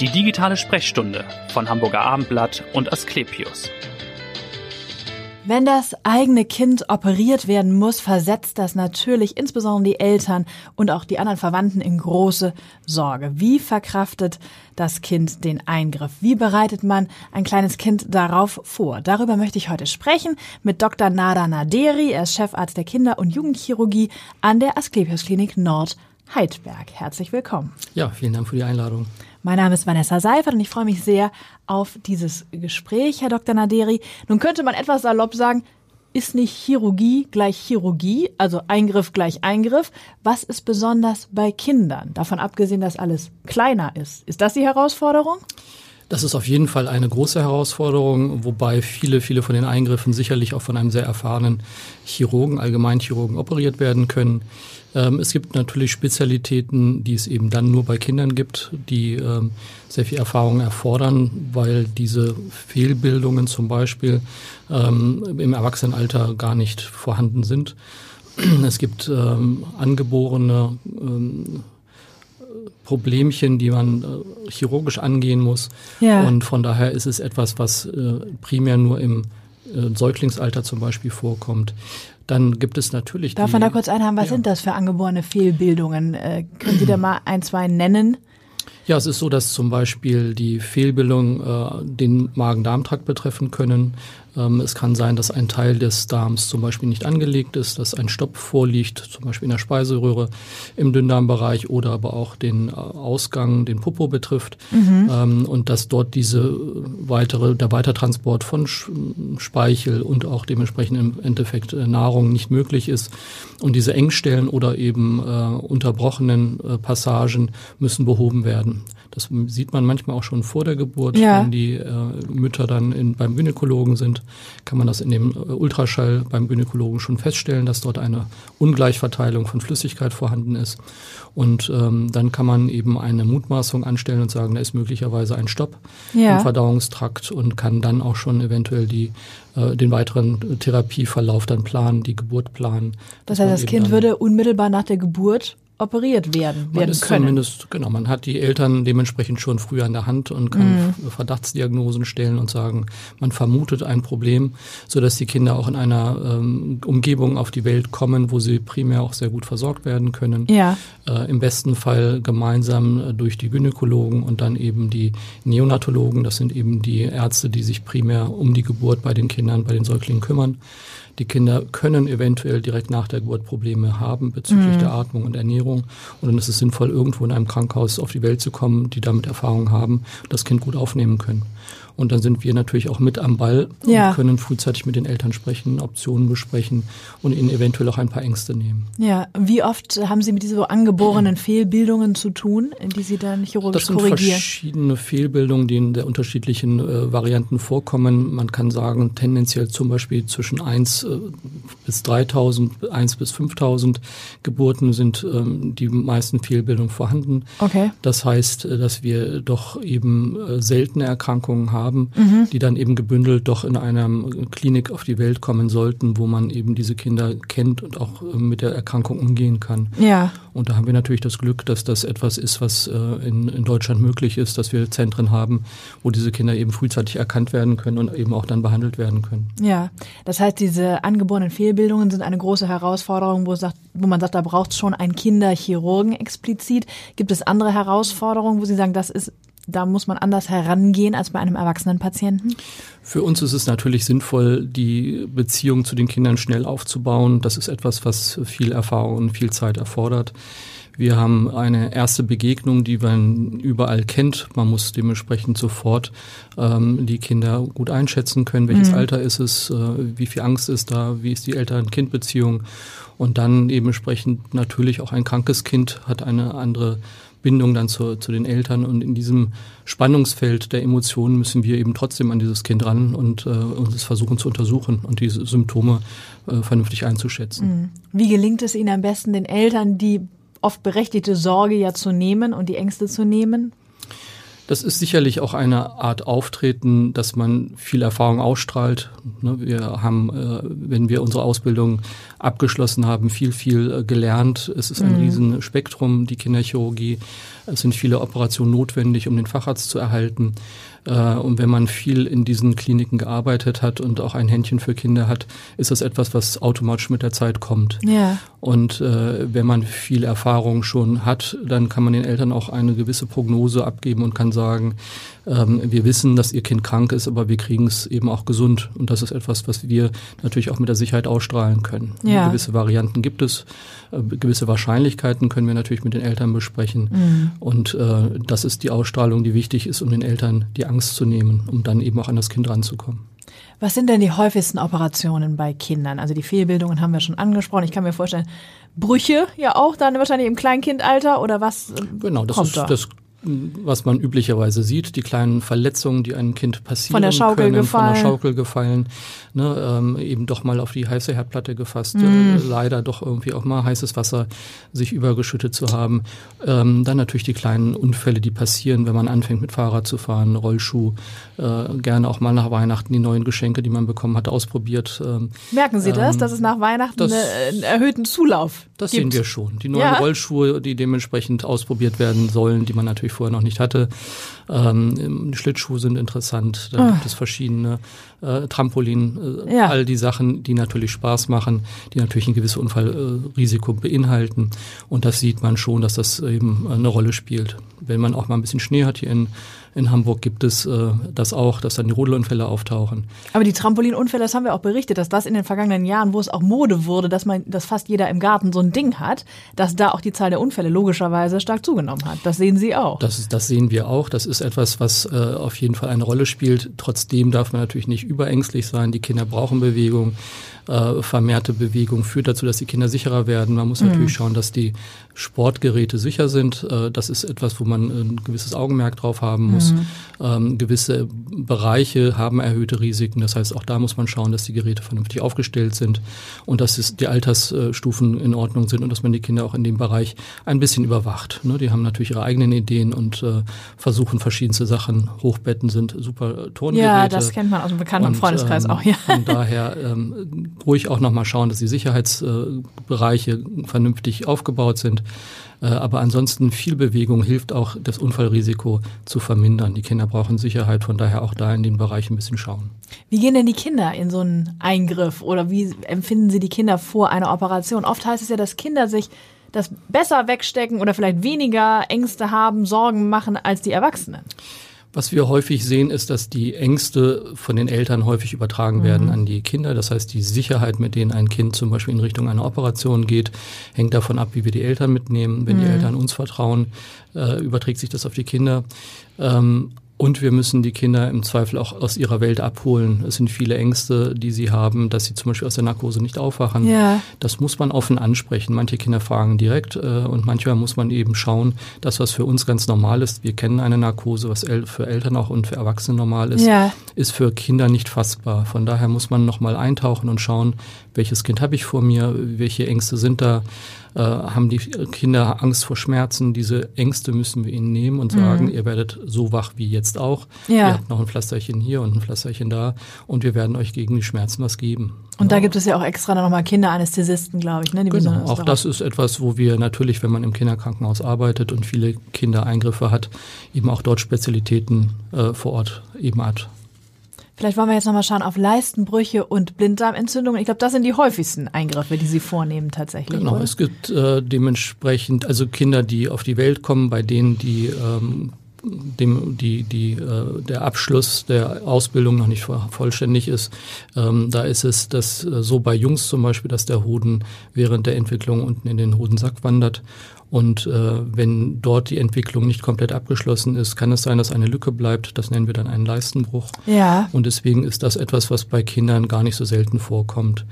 Die digitale Sprechstunde von Hamburger Abendblatt und Asklepios. Wenn das eigene Kind operiert werden muss, versetzt das natürlich insbesondere die Eltern und auch die anderen Verwandten in große Sorge. Wie verkraftet das Kind den Eingriff? Wie bereitet man ein kleines Kind darauf vor? Darüber möchte ich heute sprechen mit Dr. Nada Naderi. Er ist Chefarzt der Kinder- und Jugendchirurgie an der Asklepios Klinik Nord Heidberg. Herzlich willkommen. Ja, vielen Dank für die Einladung. Mein Name ist Vanessa Seifert und ich freue mich sehr auf dieses Gespräch, Herr Dr. Naderi. Nun könnte man etwas salopp sagen, ist nicht Chirurgie gleich Chirurgie, also Eingriff gleich Eingriff? Was ist besonders bei Kindern? Davon abgesehen, dass alles kleiner ist. Ist das die Herausforderung? Das ist auf jeden Fall eine große Herausforderung, wobei viele, viele von den Eingriffen sicherlich auch von einem sehr erfahrenen Chirurgen, Allgemeinchirurgen operiert werden können. Ähm, es gibt natürlich Spezialitäten, die es eben dann nur bei Kindern gibt, die ähm, sehr viel Erfahrung erfordern, weil diese Fehlbildungen zum Beispiel ähm, im Erwachsenenalter gar nicht vorhanden sind. Es gibt angeborene Problemchen, die man äh, chirurgisch angehen muss. Ja. Und von daher ist es etwas, was äh, primär nur im äh, Säuglingsalter zum Beispiel vorkommt. Dann gibt es natürlich. Darf die, man da kurz einhaben, was ja. sind das für angeborene Fehlbildungen? Äh, können Sie da mal ein, zwei nennen? Ja, es ist so, dass zum Beispiel die Fehlbildungen äh, den Magen-Darm-Trakt betreffen können. Ähm, es kann sein, dass ein Teil des Darms zum Beispiel nicht angelegt ist, dass ein Stopp vorliegt, zum Beispiel in der Speiseröhre im Dünndarmbereich oder aber auch den äh, Ausgang, den Popo betrifft. Mhm. Ähm, und dass dort diese weitere, der Weitertransport von Speichel und auch dementsprechend im Endeffekt äh, Nahrung nicht möglich ist. Und diese Engstellen oder eben äh, unterbrochenen äh, Passagen müssen behoben werden. Das sieht man manchmal auch schon vor der Geburt, ja. wenn die äh, Mütter dann in, beim Gynäkologen sind, kann man das in dem äh, Ultraschall beim Gynäkologen schon feststellen, dass dort eine Ungleichverteilung von Flüssigkeit vorhanden ist. Und ähm, dann kann man eben eine Mutmaßung anstellen und sagen, da ist möglicherweise ein Stopp ja. im Verdauungstrakt und kann dann auch schon eventuell die äh, den weiteren Therapieverlauf dann planen, die Geburt planen. Das heißt, das Kind würde unmittelbar nach der Geburt operiert werden, man werden ist können. Zumindest, genau, man hat die Eltern dementsprechend schon früher in der Hand und kann mhm. Verdachtsdiagnosen stellen und sagen, man vermutet ein Problem, so dass die Kinder auch in einer ähm, Umgebung auf die Welt kommen, wo sie primär auch sehr gut versorgt werden können. Ja. Äh, Im besten Fall gemeinsam äh, durch die Gynäkologen und dann eben die Neonatologen, das sind eben die Ärzte, die sich primär um die Geburt bei den Kindern, bei den Säuglingen kümmern. Die Kinder können eventuell direkt nach der Geburt Probleme haben bezüglich mhm. der Atmung und Ernährung. Und dann ist es sinnvoll, irgendwo in einem Krankenhaus auf die Welt zu kommen, die damit Erfahrung haben, das Kind gut aufnehmen können. Und dann sind wir natürlich auch mit am Ball ja. und können frühzeitig mit den Eltern sprechen, Optionen besprechen und ihnen eventuell auch ein paar Ängste nehmen. Ja, wie oft haben Sie mit diesen so angeborenen Fehlbildungen zu tun, die Sie dann chirurgisch das sind korrigieren? verschiedene Fehlbildungen, die in der unterschiedlichen äh, Varianten vorkommen. Man kann sagen, tendenziell zum Beispiel zwischen 1 äh, bis 3000, 1 bis 5000 Geburten sind ähm, die meisten Fehlbildungen vorhanden. Okay. Das heißt, äh, dass wir doch eben äh, seltene Erkrankungen haben haben, mhm. die dann eben gebündelt doch in einer Klinik auf die Welt kommen sollten, wo man eben diese Kinder kennt und auch äh, mit der Erkrankung umgehen kann. Ja. Und da haben wir natürlich das Glück, dass das etwas ist, was äh, in, in Deutschland möglich ist, dass wir Zentren haben, wo diese Kinder eben frühzeitig erkannt werden können und eben auch dann behandelt werden können. Ja, das heißt, diese angeborenen Fehlbildungen sind eine große Herausforderung, wo, sagt, wo man sagt, da braucht es schon einen Kinderchirurgen explizit. Gibt es andere Herausforderungen, wo Sie sagen, das ist da muss man anders herangehen als bei einem erwachsenen Patienten? Für uns ist es natürlich sinnvoll, die Beziehung zu den Kindern schnell aufzubauen. Das ist etwas, was viel Erfahrung und viel Zeit erfordert. Wir haben eine erste Begegnung, die man überall kennt. Man muss dementsprechend sofort ähm, die Kinder gut einschätzen können. Welches mhm. Alter ist es? Äh, wie viel Angst ist da? Wie ist die Eltern-Kind-Beziehung? Und dann dementsprechend natürlich auch ein krankes Kind hat eine andere Bindung dann zu, zu den Eltern. Und in diesem Spannungsfeld der Emotionen müssen wir eben trotzdem an dieses Kind ran und äh, uns versuchen zu untersuchen und diese Symptome äh, vernünftig einzuschätzen. Mhm. Wie gelingt es Ihnen am besten, den Eltern die oft berechtigte Sorge ja zu nehmen und die Ängste zu nehmen? Das ist sicherlich auch eine Art Auftreten, dass man viel Erfahrung ausstrahlt. Ne, wir haben, äh, wenn wir unsere Ausbildung abgeschlossen haben, viel, viel äh, gelernt. Es ist ein mhm. Riesenspektrum, die Kinderchirurgie. Es sind viele Operationen notwendig, um den Facharzt zu erhalten. Äh, und wenn man viel in diesen Kliniken gearbeitet hat und auch ein Händchen für Kinder hat, ist das etwas, was automatisch mit der Zeit kommt. Ja. Und äh, wenn man viel Erfahrung schon hat, dann kann man den Eltern auch eine gewisse Prognose abgeben und kann sagen, ähm, wir wissen, dass ihr Kind krank ist, aber wir kriegen es eben auch gesund. Und das ist etwas, was wir natürlich auch mit der Sicherheit ausstrahlen können. Ja. Gewisse Varianten gibt es, gewisse Wahrscheinlichkeiten können wir natürlich mit den Eltern besprechen. Mhm. Und äh, das ist die Ausstrahlung, die wichtig ist, um den Eltern die Angst zu nehmen, um dann eben auch an das Kind ranzukommen. Was sind denn die häufigsten Operationen bei Kindern? Also die Fehlbildungen haben wir schon angesprochen. Ich kann mir vorstellen, Brüche ja auch dann wahrscheinlich im Kleinkindalter oder was? Genau, das ist da? das was man üblicherweise sieht, die kleinen Verletzungen, die einem Kind passieren von der Schaukel können, gefallen. von der Schaukel gefallen, ne, ähm, eben doch mal auf die heiße Herdplatte gefasst, mm. äh, leider doch irgendwie auch mal heißes Wasser sich übergeschüttet zu haben. Ähm, dann natürlich die kleinen Unfälle, die passieren, wenn man anfängt mit Fahrrad zu fahren, Rollschuh, äh, gerne auch mal nach Weihnachten die neuen Geschenke, die man bekommen hat, ausprobiert. Ähm, Merken Sie das, ähm, dass es nach Weihnachten das, einen erhöhten Zulauf Das gibt? sehen wir schon. Die neuen ja. Rollschuhe, die dementsprechend ausprobiert werden sollen, die man natürlich vorher noch nicht hatte. Ähm, Schlittschuhe sind interessant, da oh. gibt es verschiedene äh, Trampolin, äh, ja. all die Sachen, die natürlich Spaß machen, die natürlich ein gewisses Unfallrisiko beinhalten. Und das sieht man schon, dass das eben eine Rolle spielt. Wenn man auch mal ein bisschen Schnee hat hier in in Hamburg gibt es äh, das auch, dass dann die Rodelunfälle auftauchen. Aber die Trampolinunfälle, das haben wir auch berichtet, dass das in den vergangenen Jahren, wo es auch Mode wurde, dass man, dass fast jeder im Garten so ein Ding hat, dass da auch die Zahl der Unfälle logischerweise stark zugenommen hat. Das sehen Sie auch. Das, ist, das sehen wir auch. Das ist etwas, was äh, auf jeden Fall eine Rolle spielt. Trotzdem darf man natürlich nicht überängstlich sein. Die Kinder brauchen Bewegung äh, vermehrte Bewegung führt dazu, dass die Kinder sicherer werden. Man muss mhm. natürlich schauen, dass die Sportgeräte sicher sind. Äh, das ist etwas, wo man ein gewisses Augenmerk drauf haben muss. Mhm. Ähm, gewisse Bereiche haben erhöhte Risiken. Das heißt, auch da muss man schauen, dass die Geräte vernünftig aufgestellt sind und dass es die Altersstufen in Ordnung sind und dass man die Kinder auch in dem Bereich ein bisschen überwacht. Ne? Die haben natürlich ihre eigenen Ideen und äh, versuchen verschiedenste Sachen. Hochbetten sind super Turngeräte. Ja, das kennt man aus dem bekannten und, Freundeskreis ähm, auch, ja. Von daher ähm, ruhig auch nochmal schauen, dass die Sicherheitsbereiche vernünftig aufgebaut sind. Äh, aber ansonsten viel Bewegung hilft auch, das Unfallrisiko zu vermindern. Die Kinder brauchen Sicherheit, von daher auch da in den Bereich ein bisschen schauen. Wie gehen denn die Kinder in so einen Eingriff oder wie empfinden Sie die Kinder vor einer Operation? Oft heißt es ja, dass Kinder sich das besser wegstecken oder vielleicht weniger Ängste haben, Sorgen machen als die Erwachsenen. Was wir häufig sehen, ist, dass die Ängste von den Eltern häufig übertragen werden mhm. an die Kinder. Das heißt, die Sicherheit, mit denen ein Kind zum Beispiel in Richtung einer Operation geht, hängt davon ab, wie wir die Eltern mitnehmen. Wenn mhm. die Eltern uns vertrauen, äh, überträgt sich das auf die Kinder. Ähm, und wir müssen die Kinder im Zweifel auch aus ihrer Welt abholen. Es sind viele Ängste, die sie haben, dass sie zum Beispiel aus der Narkose nicht aufwachen. Ja. Das muss man offen ansprechen. Manche Kinder fragen direkt äh, und manchmal muss man eben schauen, das, was für uns ganz normal ist, wir kennen eine Narkose, was el für Eltern auch und für Erwachsene normal ist, ja. ist für Kinder nicht fassbar. Von daher muss man nochmal eintauchen und schauen, welches Kind habe ich vor mir, welche Ängste sind da äh, haben die Kinder Angst vor Schmerzen. Diese Ängste müssen wir ihnen nehmen und sagen, mhm. ihr werdet so wach wie jetzt auch. Ja. Ihr habt noch ein Pflasterchen hier und ein Pflasterchen da und wir werden euch gegen die Schmerzen was geben. Und da gibt es ja auch extra nochmal Kinderanästhesisten, glaube ich. Ne, die genau, auch das ist etwas, wo wir natürlich, wenn man im Kinderkrankenhaus arbeitet und viele Kindereingriffe hat, eben auch dort Spezialitäten äh, vor Ort eben hat. Vielleicht wollen wir jetzt nochmal schauen auf Leistenbrüche und Blinddarmentzündungen. Ich glaube, das sind die häufigsten Eingriffe, die Sie vornehmen tatsächlich. Genau, oder? es gibt äh, dementsprechend also Kinder, die auf die Welt kommen, bei denen die ähm, dem die die äh, der Abschluss der Ausbildung noch nicht vollständig ist. Ähm, da ist es dass äh, so bei Jungs zum Beispiel, dass der Hoden während der Entwicklung unten in den Hodensack wandert und äh, wenn dort die Entwicklung nicht komplett abgeschlossen ist, kann es sein, dass eine Lücke bleibt. Das nennen wir dann einen Leistenbruch. Ja. Und deswegen ist das etwas, was bei Kindern gar nicht so selten vorkommt.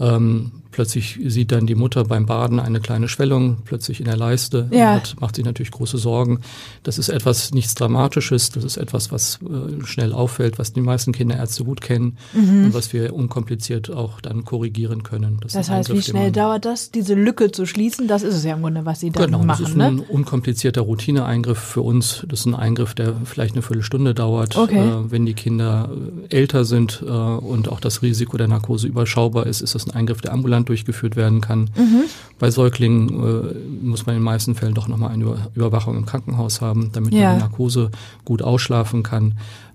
Ähm, plötzlich sieht dann die Mutter beim Baden eine kleine Schwellung plötzlich in der Leiste ja. und macht sich natürlich große Sorgen. Das ist etwas nichts Dramatisches, das ist etwas, was äh, schnell auffällt, was die meisten Kinderärzte gut kennen mhm. und was wir unkompliziert auch dann korrigieren können. Das, das heißt, wie schnell dauert das, diese Lücke zu schließen? Das ist es ja im Grunde, was Sie dann genau, machen. das ist ne? ein unkomplizierter Routineeingriff für uns. Das ist ein Eingriff, der vielleicht eine Viertelstunde dauert. Okay. Äh, wenn die Kinder äh, älter sind äh, und auch das Risiko der Narkose überschaubar ist, ist das ein Eingriff, der ambulant durchgeführt werden kann. Mhm. Bei Säuglingen äh, muss man in den meisten Fällen doch nochmal eine Über- Überwachung im Krankenhaus haben, damit Ja. man die Narkose gut ausschlafen kann.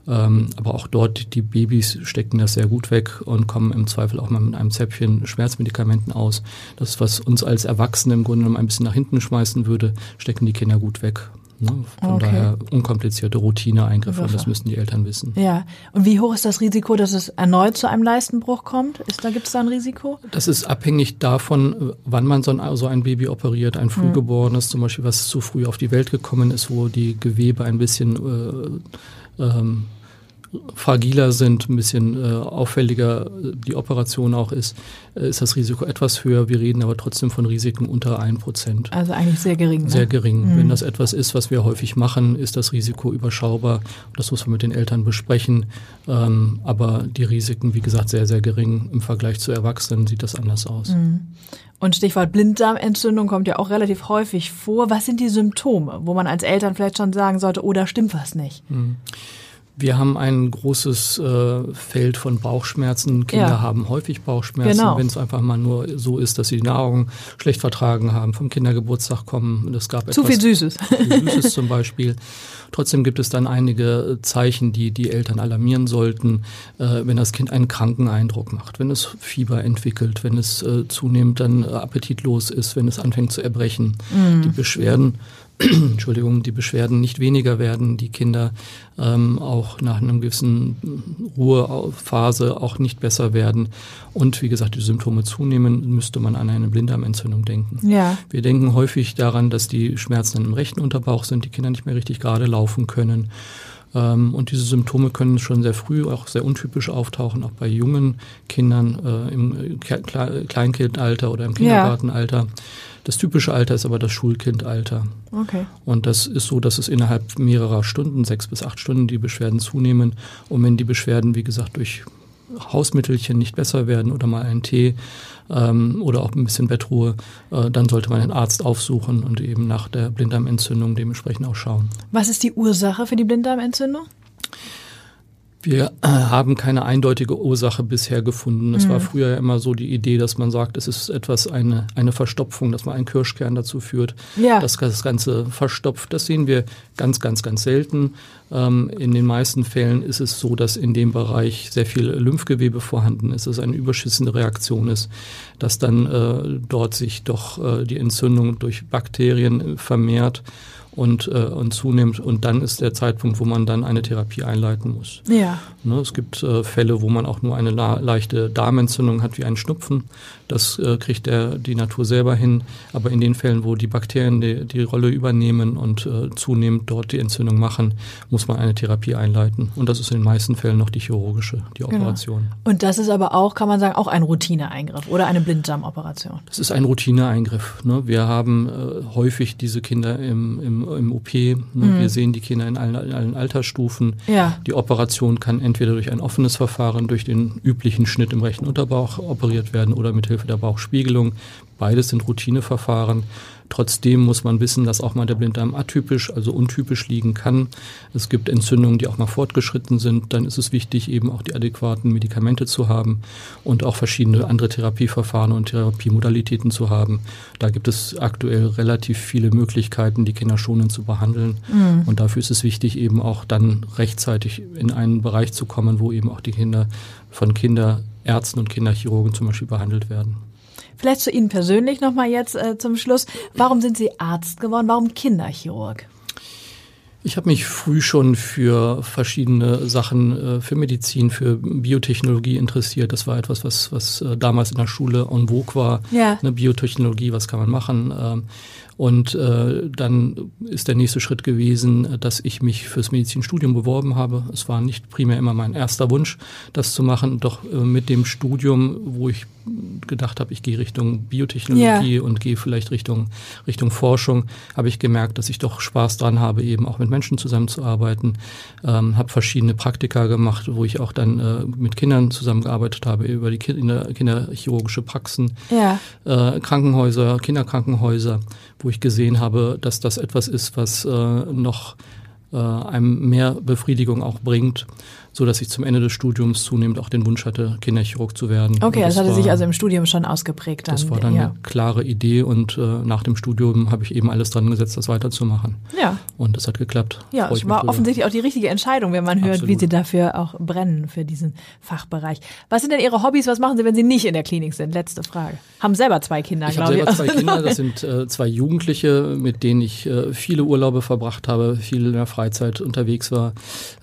Ähm, aber auch dort, die Babys stecken das sehr gut weg und kommen im Zweifel auch mal mit einem Zäpfchen Schmerzmedikamenten aus. Das, was uns als Erwachsene im Grunde genommen ein bisschen nach hinten schmeißen würde, stecken die Kinder gut weg. Ne? Von Okay. daher unkomplizierte Routineeingriffe und das müssen die Eltern wissen. Ja. Und wie hoch ist das Risiko, dass es erneut zu einem Leistenbruch kommt? Ist da gibt es da ein Risiko? Das ist abhängig davon, wann man so ein, so ein Baby operiert. Ein Frühgeborenes zum Beispiel, was zu früh auf die Welt gekommen ist, wo die Gewebe ein bisschen äh, ähm, fragiler sind, ein bisschen äh, auffälliger die Operation auch ist, äh, ist das Risiko etwas höher. Wir reden aber trotzdem von Risiken unter ein Prozent. Also eigentlich sehr gering. Ne? Sehr gering. Wenn das etwas ist, was wir häufig machen, ist das Risiko überschaubar. Das muss man mit den Eltern besprechen. Ähm, aber die Risiken, wie gesagt, sehr, sehr gering. Im Vergleich zu Erwachsenen sieht das anders aus. Und Stichwort Blinddarmentzündung kommt ja auch relativ häufig vor. Was sind die Symptome, wo man als Eltern vielleicht schon sagen sollte, oh, da stimmt was nicht? Wir haben ein großes äh, Feld von Bauchschmerzen. Kinder Ja. haben häufig Bauchschmerzen, Genau. wenn es einfach mal nur so ist, dass sie die Nahrung schlecht vertragen haben, vom Kindergeburtstag kommen. Es gab Zu etwas viel Süßes. viel Süßes zum Beispiel. Trotzdem gibt es dann einige äh, Zeichen, die die Eltern alarmieren sollten, äh, wenn das Kind einen kranken Eindruck macht, wenn es Fieber entwickelt, wenn es äh, zunehmend dann äh, appetitlos ist, wenn es anfängt zu erbrechen. Die Beschwerden Entschuldigung, die Beschwerden nicht weniger werden, die Kinder ähm, auch nach einem gewissen Ruhephase auch nicht besser werden und wie gesagt die Symptome zunehmen, müsste man an eine Blinddarmentzündung denken. Ja. Wir denken häufig daran, dass die Schmerzen im rechten Unterbauch sind, die Kinder nicht mehr richtig gerade laufen können. Ähm, Und diese Symptome können schon sehr früh, auch sehr untypisch auftauchen, auch bei jungen Kindern äh, im Kleinkindalter oder im Kindergartenalter. Das typische Alter ist aber das Schulkindalter. Okay. Und das ist so, dass es innerhalb mehrerer Stunden, sechs bis acht Stunden, die Beschwerden zunehmen. Und wenn die Beschwerden, wie gesagt, durch Hausmittelchen nicht besser werden oder mal einen Tee ähm, oder auch ein bisschen Bettruhe, äh, dann sollte man einen Arzt aufsuchen und eben nach der Blinddarmentzündung dementsprechend auch schauen. Was ist die Ursache für die Blinddarmentzündung? Wir haben keine eindeutige Ursache bisher gefunden. Es war früher ja immer so die Idee, dass man sagt, es ist etwas eine, eine Verstopfung, dass man einen Kirschkern dazu führt, Ja. dass das Ganze verstopft. Das sehen wir ganz, ganz, ganz selten. Ähm, in den meisten Fällen ist es so, dass in dem Bereich sehr viel Lymphgewebe vorhanden ist, dass es eine überschüssende Reaktion ist, dass dann äh, dort sich doch äh, die Entzündung durch Bakterien äh, vermehrt und, äh, und zunimmt. Und dann ist der Zeitpunkt, wo man dann eine Therapie einleiten muss. Ja. Ne, es gibt äh, Fälle, wo man auch nur eine leichte Darmentzündung hat, wie einen Schnupfen. Das äh, kriegt der, die Natur selber hin. Aber in den Fällen, wo die Bakterien die, die Rolle übernehmen und äh, zunehmend dort die Entzündung machen, muss man eine Therapie einleiten. Und das ist in den meisten Fällen noch die chirurgische, die Genau. Operation. Und das ist aber auch, kann man sagen, auch ein Routineeingriff oder eine Blinddarmoperation. Das ist ein Routineeingriff. Ne? Wir haben äh, häufig diese Kinder im, im, im OP. Ne? Wir sehen die Kinder in allen, in allen Altersstufen. Ja. Die Operation kann entweder durch ein offenes Verfahren, durch den üblichen Schnitt im rechten Unterbauch operiert werden oder mit Hilfe der Bauchspiegelung. Beides sind Routineverfahren. Trotzdem muss man wissen, dass auch mal der Blinddarm atypisch, also untypisch liegen kann. Es gibt Entzündungen, die auch mal fortgeschritten sind. Dann ist es wichtig, eben auch die adäquaten Medikamente zu haben und auch verschiedene andere Therapieverfahren und Therapiemodalitäten zu haben. Da gibt es aktuell relativ viele Möglichkeiten, die Kinder schonend zu behandeln. Und dafür ist es wichtig, eben auch dann rechtzeitig in einen Bereich zu kommen, wo eben auch die Kinder von Kinderärzten und Kinderchirurgen zum Beispiel behandelt werden. Vielleicht zu Ihnen persönlich nochmal jetzt äh, zum Schluss. Warum sind Sie Arzt geworden? Warum Kinderchirurg? Ich habe mich früh schon für verschiedene Sachen, äh, für Medizin, für Biotechnologie interessiert. Das war etwas, was, was äh, damals in der Schule en vogue war. Ja. Eine Biotechnologie, was kann man machen? Und äh, dann ist der nächste Schritt gewesen, dass ich mich fürs Medizinstudium beworben habe. Es war nicht primär immer mein erster Wunsch, das zu machen. Doch äh, mit dem Studium, wo ich gedacht habe, ich gehe Richtung Biotechnologie Ja. und gehe vielleicht Richtung, Richtung Forschung, habe ich gemerkt, dass ich doch Spaß dran habe, eben auch mit Menschen zusammenzuarbeiten. Ähm, habe verschiedene Praktika gemacht, wo ich auch dann äh, mit Kindern zusammengearbeitet habe, über die Kinder, kinderchirurgische Praxen Ja. äh, Krankenhäuser, Kinderkrankenhäuser, wo ich gesehen habe, dass das etwas ist, was äh, noch äh, einem mehr Befriedigung auch bringt, so dass ich zum Ende des Studiums zunehmend auch den Wunsch hatte, Kinderchirurg zu werden. Okay, das, das hatte war, sich also im Studium schon ausgeprägt. Dann. Das war dann ja. eine klare Idee und äh, nach dem Studium habe ich eben alles dran gesetzt, das weiterzumachen. Ja. Und das hat geklappt. Ja, es war offensichtlich auch die richtige Entscheidung, wenn man hört, Absolut. wie Sie dafür auch brennen für diesen Fachbereich. Was sind denn Ihre Hobbys? Was machen Sie, wenn Sie nicht in der Klinik sind? Letzte Frage. Haben selber zwei Kinder, ich glaube ich. Ich habe selber zwei Kinder. Das sind äh, zwei Jugendliche, mit denen ich äh, viele Urlaube verbracht habe, viel in der Freizeit unterwegs war.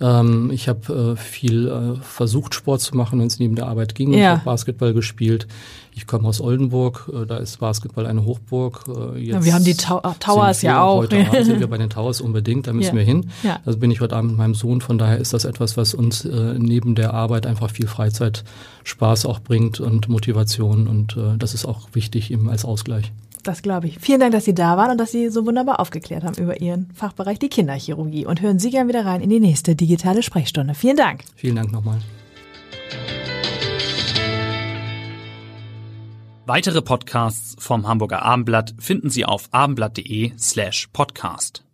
Ähm, ich habe äh, viel äh, versucht, Sport zu machen, wenn es neben der Arbeit ging. Ja. Ich habe Basketball gespielt. Ich komme aus Oldenburg, äh, da ist Basketball eine Hochburg. Äh, jetzt ja, wir haben die Tau Towers ja auch. Heute Abend sind wir bei den Towers unbedingt, da müssen ja. wir hin. Ja. Also bin ich heute Abend mit meinem Sohn, von daher ist das etwas, was uns äh, neben der Arbeit einfach viel Freizeit, Spaß auch bringt und Motivation und äh, das ist auch wichtig eben als Ausgleich. Das glaube ich. Vielen Dank, dass Sie da waren und dass Sie so wunderbar aufgeklärt haben über Ihren Fachbereich, die Kinderchirurgie. Und hören Sie gern wieder rein in die nächste digitale Sprechstunde. Vielen Dank. Vielen Dank nochmal. Weitere Podcasts vom Hamburger Abendblatt finden Sie auf abendblatt.de slash podcast.